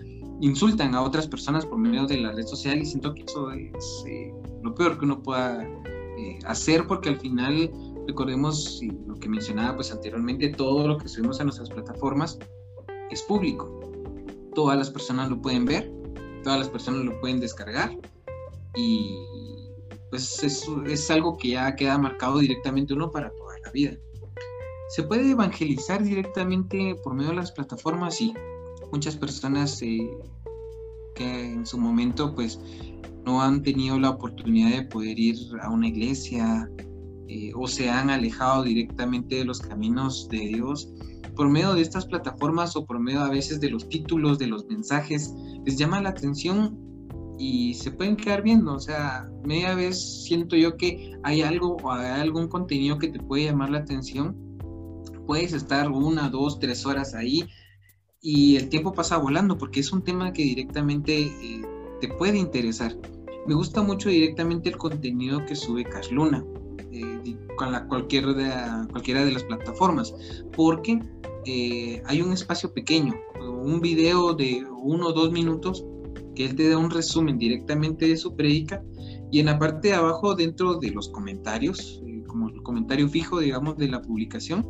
insultan a otras personas por medio de la red social y siento que eso es lo peor que uno pueda eh, hacer, porque al final, recordemos lo que mencionaba pues anteriormente, todo lo que subimos a nuestras plataformas es público. Todas las personas lo pueden ver, todas las personas lo pueden descargar y pues es, es algo que ya queda marcado directamente uno para toda la vida. ¿Se puede evangelizar directamente por medio de las plataformas? Sí. Muchas personas eh, que en su momento pues no han tenido la oportunidad de poder ir a una iglesia eh, o se han alejado directamente de los caminos de Dios, por medio de estas plataformas o por medio a veces de los títulos, de los mensajes, les llama la atención y se pueden quedar viendo. O sea, media vez siento yo que hay algo o hay algún contenido que te puede llamar la atención. Puedes estar una, dos, tres horas ahí y el tiempo pasa volando porque es un tema que directamente eh, te puede interesar. Me gusta mucho directamente el contenido que sube Cash Luna eh, con la, cualquier de, cualquiera de las plataformas, porque eh, hay un espacio pequeño, un video de uno o dos minutos que él te da un resumen directamente de su predica y en la parte de abajo dentro de los comentarios, eh, como el comentario fijo digamos de la publicación,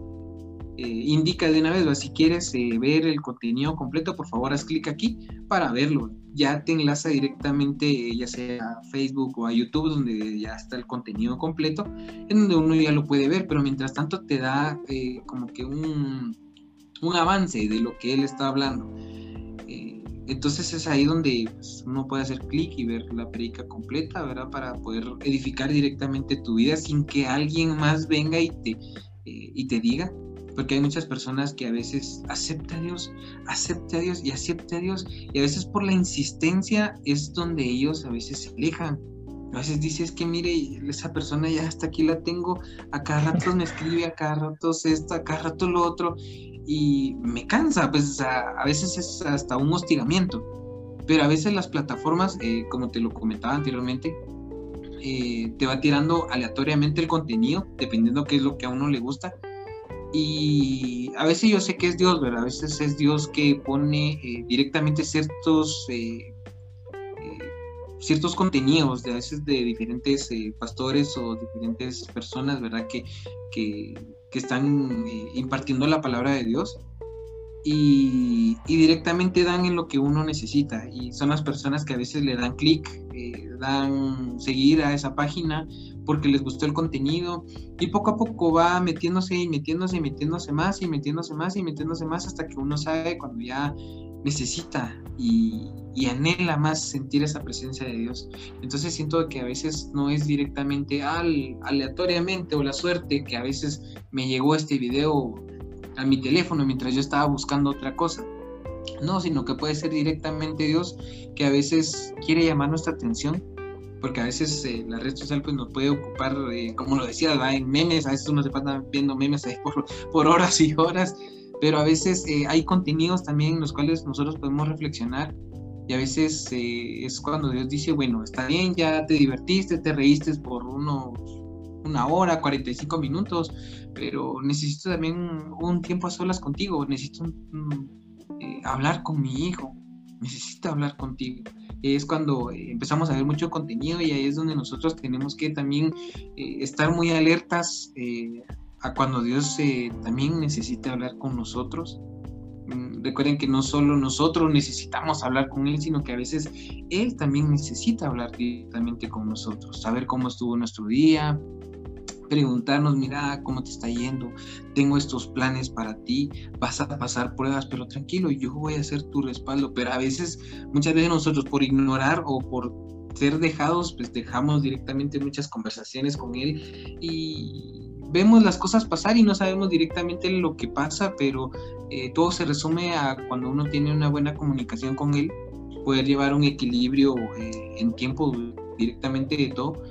indica de una vez, si quieres ver el contenido completo, por favor haz clic aquí para verlo ya te enlaza directamente ya sea a Facebook o a YouTube donde ya está el contenido completo, en donde uno ya lo puede ver, pero mientras tanto te da eh, como que un, un, avance de lo que él está hablando. Entonces es ahí donde pues, uno puede hacer clic y ver la predica completa, ¿verdad? Para poder edificar directamente tu vida sin que alguien más venga y te, eh, y te diga porque hay muchas personas que a veces acepta a Dios, acepta a Dios y acepta a Dios, y a veces por la insistencia es donde ellos a veces se alejan. A veces dices que mire, esa persona ya hasta aquí la tengo, a cada rato me escribe, a cada rato esto, a cada rato lo otro, y me cansa, pues a, veces es hasta un hostigamiento. Pero a veces las plataformas, eh, como te lo comentaba anteriormente, eh, te va tirando aleatoriamente el contenido, dependiendo qué es lo que a uno le gusta y a veces yo sé que es Dios, ¿verdad? A veces es Dios que pone eh, directamente ciertos, eh, eh, ciertos contenidos, de a veces de diferentes pastores o diferentes personas, ¿verdad? Que, que, que están impartiendo la palabra de Dios y, directamente dan en lo que uno necesita. Y son las personas que a veces le dan clic, eh, dan seguir a esa página porque les gustó el contenido y poco a poco va metiéndose y metiéndose y metiéndose más y metiéndose más y metiéndose más hasta que uno sabe cuando ya necesita y, anhela más sentir esa presencia de Dios. Entonces siento que a veces no es directamente al, aleatoriamente o la suerte que a veces me llegó este video a mi teléfono mientras yo estaba buscando otra cosa. No, sino que puede ser directamente Dios que a veces quiere llamar nuestra atención, porque a veces eh, la red social pues nos puede ocupar, eh, como lo decía, en memes, a veces uno se pasa viendo memes ahí por, por horas y horas, pero a veces eh, hay contenidos también en los cuales nosotros podemos reflexionar y a veces es cuando Dios dice, bueno, está bien, ya te divertiste, te reíste por unos una hora, 45 minutos, pero necesito también un, tiempo a solas contigo, necesito eh, hablar con mi hijo, necesito hablar contigo. Es cuando eh, empezamos a ver mucho contenido y ahí es donde nosotros tenemos que también eh, estar muy alertas a cuando Dios también necesita hablar con nosotros. Mm, recuerden que no solo nosotros necesitamos hablar con Él, sino que a veces Él también necesita hablar directamente con nosotros, saber cómo estuvo nuestro día, preguntarnos, mira cómo te está yendo, tengo estos planes para ti, vas a pasar pruebas, pero tranquilo, yo voy a ser tu respaldo. Pero a veces, muchas veces nosotros por ignorar o por ser dejados, pues dejamos directamente muchas conversaciones con él y vemos las cosas pasar y no sabemos directamente lo que pasa, pero eh, todo se resume a cuando uno tiene una buena comunicación con él, poder llevar un equilibrio eh, en tiempo directamente de todo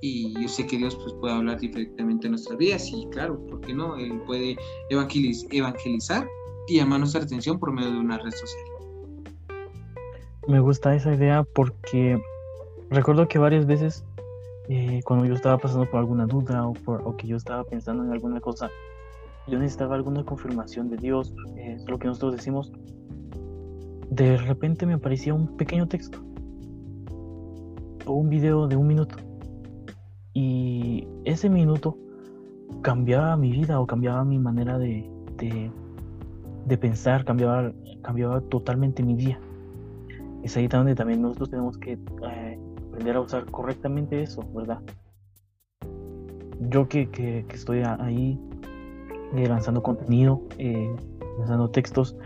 y yo sé que Dios pues, puede hablar directamente en nuestras vidas y claro, ¿por qué no? Él puede evangelizar y llamar nuestra atención por medio de una red social. Me gusta esa idea porque recuerdo que varias veces eh, cuando yo estaba pasando por alguna duda o, por, o que yo estaba pensando en alguna cosa, yo necesitaba alguna confirmación de Dios, es lo que nosotros decimos, de repente me aparecía un pequeño texto o un video de un minuto y ese minuto cambiaba mi vida o cambiaba mi manera de, de, pensar, cambiaba, cambiaba totalmente mi día. Es ahí donde también nosotros tenemos que eh, aprender a usar correctamente eso, ¿verdad? Yo que, que, estoy ahí eh, lanzando contenido, eh, lanzando textos,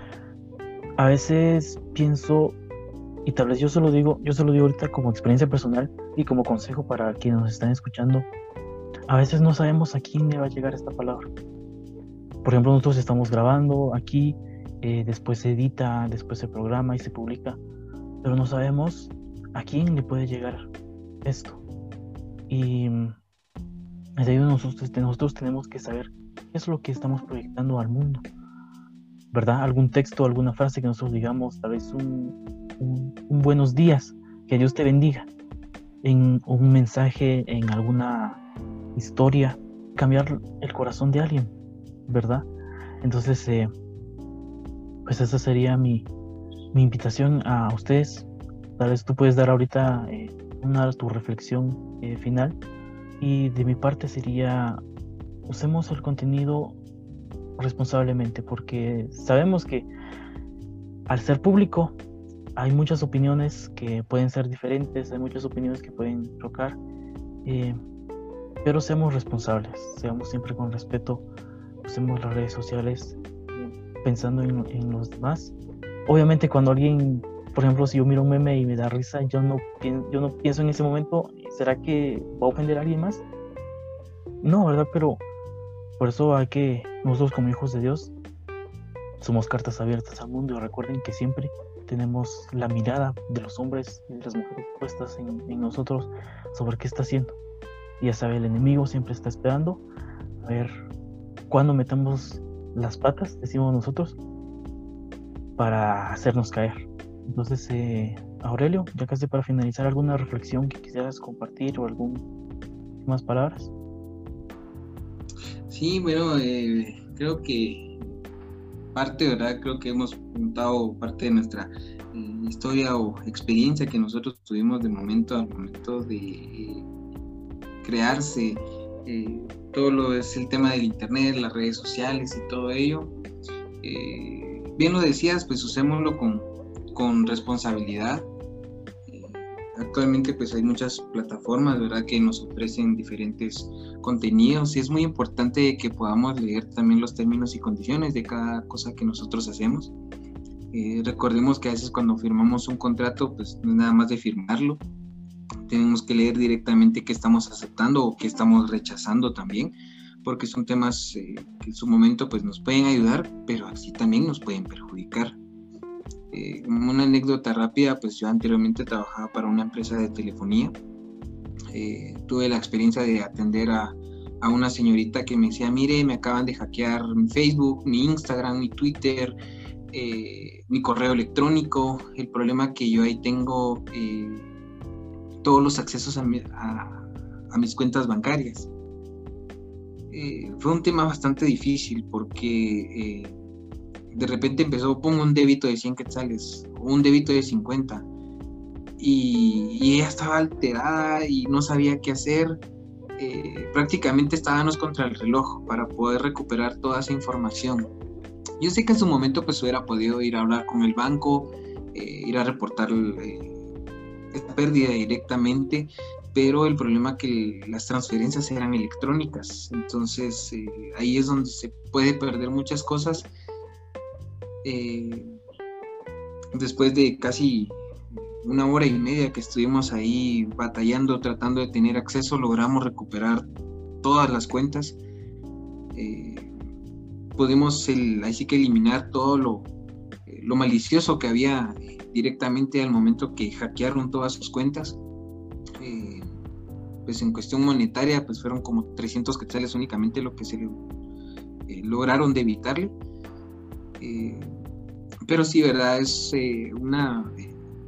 a veces pienso y tal vez yo se lo digo, yo se lo digo ahorita como experiencia personal y como consejo para quienes nos están escuchando. A veces no sabemos a quién le va a llegar esta palabra. Por ejemplo, nosotros estamos grabando aquí, eh, después se edita, después se programa y se publica, pero no sabemos a quién le puede llegar esto. Y desde ahí nosotros, nosotros tenemos que saber qué es lo que estamos proyectando al mundo. ¿Verdad? Algún texto, alguna frase que nosotros digamos, tal vez un, un, buenos días, que Dios te bendiga, en un mensaje, en alguna historia, cambiar el corazón de alguien, ¿verdad? Entonces, eh, pues esa sería mi, mi, invitación a ustedes. Tal vez tú puedes dar ahorita eh, una tu reflexión eh, final. Y de mi parte sería, usemos el contenido responsablemente, porque sabemos que al ser público hay muchas opiniones que pueden ser diferentes, hay muchas opiniones que pueden chocar, eh, pero seamos responsables, seamos siempre con respeto, usemos las redes sociales eh, pensando en, los demás. Obviamente cuando alguien, por ejemplo, si yo miro un meme y me da risa, yo no, yo no pienso en ese momento, ¿será que va a ofender a alguien más? No, ¿verdad? Pero por eso hay que, nosotros como hijos de Dios, somos cartas abiertas al mundo recuerden que siempre tenemos la mirada de los hombres y de las mujeres puestas en, nosotros sobre qué está haciendo. Y ya sabe, el enemigo siempre está esperando a ver cuándo metamos las patas, decimos nosotros, para hacernos caer. Entonces, eh, Aurelio, ya casi para finalizar, ¿alguna reflexión que quisieras compartir o más palabras? Sí, bueno, eh, creo que parte, ¿verdad? Creo que hemos contado parte de nuestra eh, historia o experiencia que nosotros tuvimos de momento al momento de eh, crearse eh, todo lo es el tema del internet, las redes sociales y todo ello. bien lo decías, pues usémoslo con, con responsabilidad actualmente pues hay muchas plataformas, ¿verdad? Que nos ofrecen diferentes contenidos y es muy importante que podamos leer también los términos y condiciones de cada cosa que nosotros hacemos. Eh, recordemos que a veces cuando firmamos un contrato pues no es nada más de firmarlo, tenemos que leer directamente qué estamos aceptando o qué estamos rechazando también, porque son temas eh, que en su momento pues nos pueden ayudar, pero así también nos pueden perjudicar. Eh, una anécdota rápida, pues yo anteriormente trabajaba para una empresa de telefonía. Eh, tuve la experiencia de atender a, a, una señorita que me decía, mire, me acaban de hackear mi Facebook, mi Instagram, mi Twitter, eh, mi correo electrónico. El problema que yo ahí tengo todos los accesos a, mis cuentas bancarias. fue un tema bastante difícil porque de repente empezó, pongo un débito de 100 quetzales, un débito de 50. Y, ella estaba alterada y no sabía qué hacer. Eh, prácticamente estábamos contra el reloj para poder recuperar toda esa información. Yo sé que en su momento pues hubiera podido ir a hablar con el banco, eh, ir a reportar eh, esta pérdida directamente, pero el problema que las transferencias eran electrónicas, entonces ahí es donde se puede perder muchas cosas. Eh, después de casi una hora y media que estuvimos ahí batallando, tratando de tener acceso, logramos recuperar todas las cuentas. Eh, pudimos ahí sí que eliminar todo lo, lo malicioso que había directamente al momento que hackearon todas sus cuentas pues en cuestión monetaria, pues fueron como 300 quetzales únicamente lo que se eh, lograron de evitarle. Eh, pero sí, ¿verdad? Es eh, una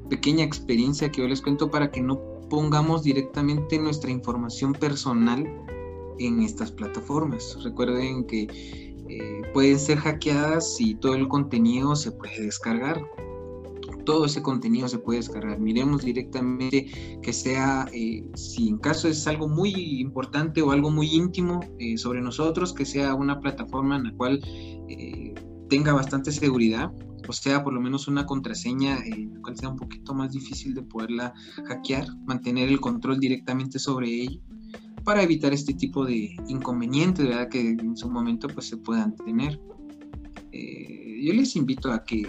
pequeña experiencia que yo les cuento para que no pongamos directamente nuestra información personal en estas plataformas. Recuerden que pueden ser hackeadas y todo el contenido se puede descargar todo ese contenido se puede descargar. Miremos directamente que sea, eh, si en caso es algo muy importante o algo muy íntimo eh, sobre nosotros, que sea una plataforma en la cual eh, tenga bastante seguridad, o sea, por lo menos una contraseña la cual sea un poquito más difícil de poderla hackear, mantener el control directamente sobre ella para evitar este tipo de inconvenientes ¿verdad? que en su momento pues se puedan tener. yo les invito a que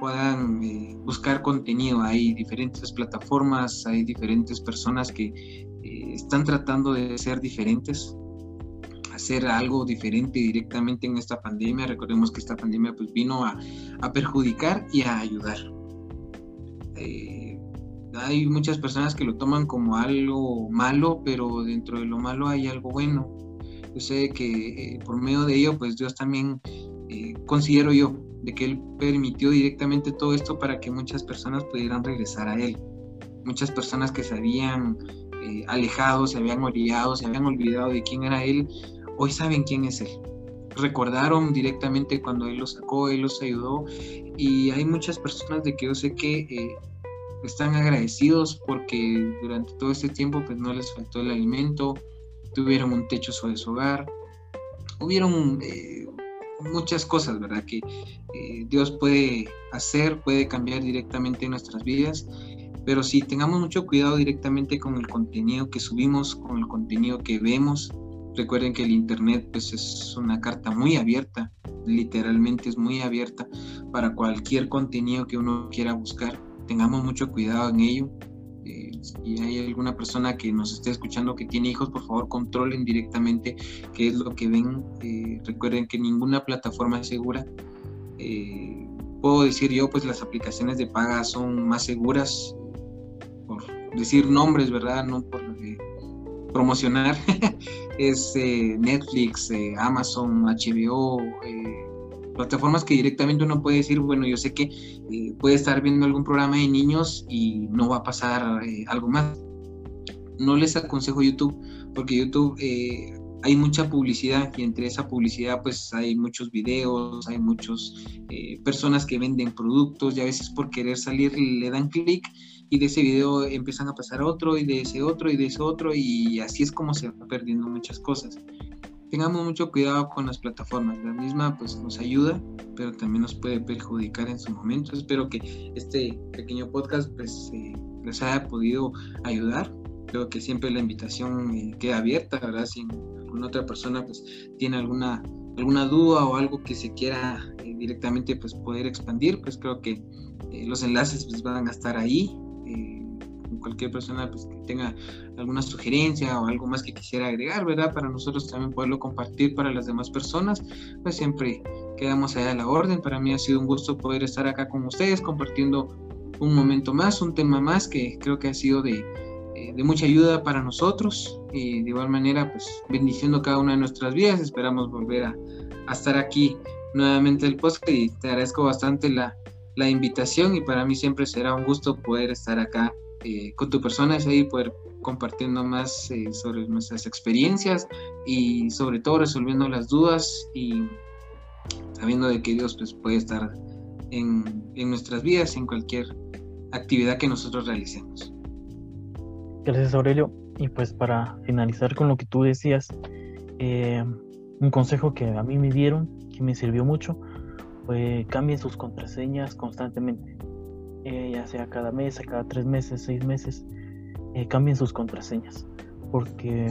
puedan eh, buscar contenido. Hay diferentes plataformas, hay diferentes personas que eh, están tratando de ser diferentes, hacer algo diferente directamente en esta pandemia. Recordemos que esta pandemia pues, vino a, perjudicar y a ayudar. Eh, hay muchas personas que lo toman como algo malo, pero dentro de lo malo hay algo bueno. Yo sé que por medio de ello, pues Dios también, considero yo, de que Él permitió directamente todo esto para que muchas personas pudieran regresar a Él. Muchas personas que se habían eh, alejado, se habían olvidado, se habían olvidado de quién era Él, hoy saben quién es Él. Recordaron directamente cuando Él los sacó, Él los ayudó y hay muchas personas de que yo sé que eh, están agradecidos porque durante todo este tiempo pues no les faltó el alimento, tuvieron un techo sobre su hogar, hubieron eh, muchas cosas, ¿verdad? Que eh, Dios puede hacer, puede cambiar directamente nuestras vidas, pero si tengamos mucho cuidado directamente con el contenido que subimos, con el contenido que vemos. Recuerden que el Internet pues, es una carta muy abierta, literalmente es muy abierta para cualquier contenido que uno quiera buscar. Tengamos mucho cuidado en ello si hay alguna persona que nos esté escuchando que tiene hijos, por favor controlen directamente qué es lo que ven. Eh, recuerden que ninguna plataforma es segura. Eh, puedo decir yo, pues las aplicaciones de paga son más seguras, por decir nombres, ¿verdad? No por promocionar. *laughs* es eh, Netflix, Amazon, HBO plataformas que directamente uno puede decir, bueno, yo sé que eh, puede estar viendo algún programa de niños y no va a pasar eh, algo más. No les aconsejo YouTube porque YouTube eh, hay mucha publicidad y entre esa publicidad pues hay muchos videos, hay muchas personas que venden productos y a veces por querer salir le dan clic y de ese video empiezan a pasar otro y de ese otro y de ese otro y así es como se va perdiendo muchas cosas tengamos mucho cuidado con las plataformas. La misma pues nos ayuda, pero también nos puede perjudicar en su momento. Espero que este pequeño podcast pues eh, les haya podido ayudar. Creo que siempre la invitación eh, queda abierta, ¿verdad? Si alguna otra persona pues tiene alguna alguna duda o algo que se quiera eh, directamente pues poder expandir, pues creo que los enlaces pues van a estar ahí cualquier persona pues, que tenga alguna sugerencia o algo más que quisiera agregar, ¿verdad? Para nosotros también poderlo compartir para las demás personas, pues siempre quedamos allá a la orden. Para mí ha sido un gusto poder estar acá con ustedes compartiendo un momento más, un tema más que creo que ha sido de, eh, mucha ayuda para nosotros y de igual manera pues bendiciendo cada una de nuestras vidas. Esperamos volver a, a estar aquí nuevamente el podcast y te agradezco bastante la, la invitación y para mí siempre será un gusto poder estar acá eh, con tu persona ahí poder compartiendo más eh, sobre nuestras experiencias y sobre todo resolviendo las dudas y sabiendo de que Dios pues, puede estar en, en nuestras vidas, en cualquier actividad que nosotros realicemos. Gracias Aurelio. Y pues para finalizar con lo que tú decías, eh, un consejo que a mí me dieron, que me sirvió mucho, fue cambien sus contraseñas constantemente. Eh, ya sea cada mes, cada tres meses, seis meses. eh, cambien sus contraseñas, porque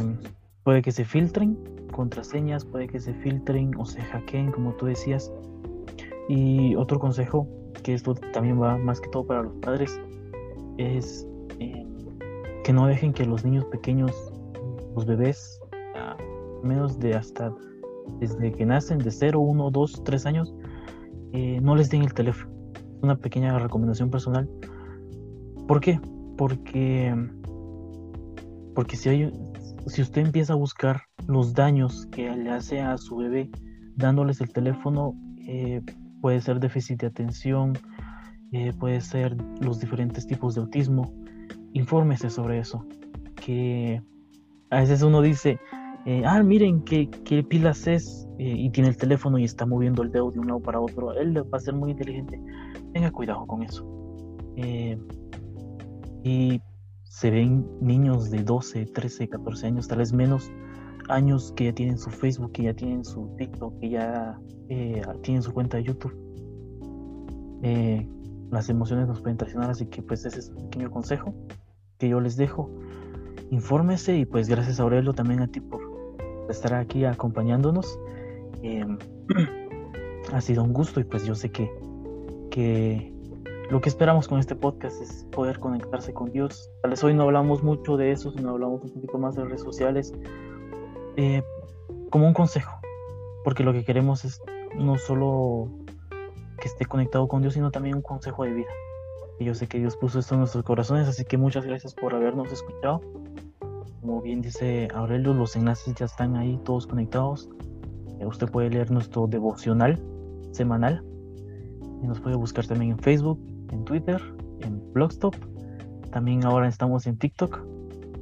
puede que se filtren contraseñas, puede que se filtren o se hackeen, como tú decías. Y otro consejo, que esto también va más que todo para los padres, es eh, que no dejen que los niños pequeños, los bebés, menos de hasta desde que nacen, de 0, 1, 2, 3 años, eh, no les den el teléfono. Una pequeña recomendación personal. ¿Por qué? Porque, porque si, usted empieza a buscar los daños que le hace a su bebé dándoles el teléfono, eh, puede ser déficit de atención, eh, puede ser los diferentes tipos de autismo. Infórmese sobre eso. Que a veces uno dice, eh, ah, miren qué, qué pilas es, eh, y tiene el teléfono y está moviendo el dedo de un lado para otro, él va a ser muy inteligente. Tenga cuidado con eso. Eh, y se ven niños de 12, 13, 14 años, tal vez menos años que ya tienen su Facebook, que ya tienen su TikTok, que ya tienen su cuenta de YouTube. las emociones nos pueden traicionar, así que pues ese es un pequeño consejo que yo les dejo. Infórmese y pues gracias Aurelio también a ti por estar aquí acompañándonos. Em, *clears throat* ha sido un gusto y pues yo sé que, que lo que esperamos con este podcast es poder conectarse con Dios. Tal vez hoy no hablamos mucho de eso, sino hablamos un poquito más de redes sociales eh, como un consejo, porque lo que queremos es no solo que esté conectado con Dios, sino también un consejo de vida. Y yo sé que Dios puso esto en nuestros corazones, así que muchas gracias por habernos escuchado. Como bien dice Aurelio, los enlaces ya están ahí todos conectados. Eh, usted puede leer nuestro devocional semanal. Y nos puede buscar también en Facebook, en Twitter, en Blogstop. También ahora estamos en TikTok.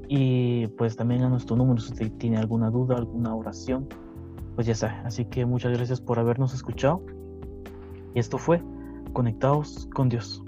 Y pues también a nuestro número, si usted tiene alguna duda, alguna oración, pues ya sabe. Así que muchas gracias por habernos escuchado. Y esto fue Conectados con Dios.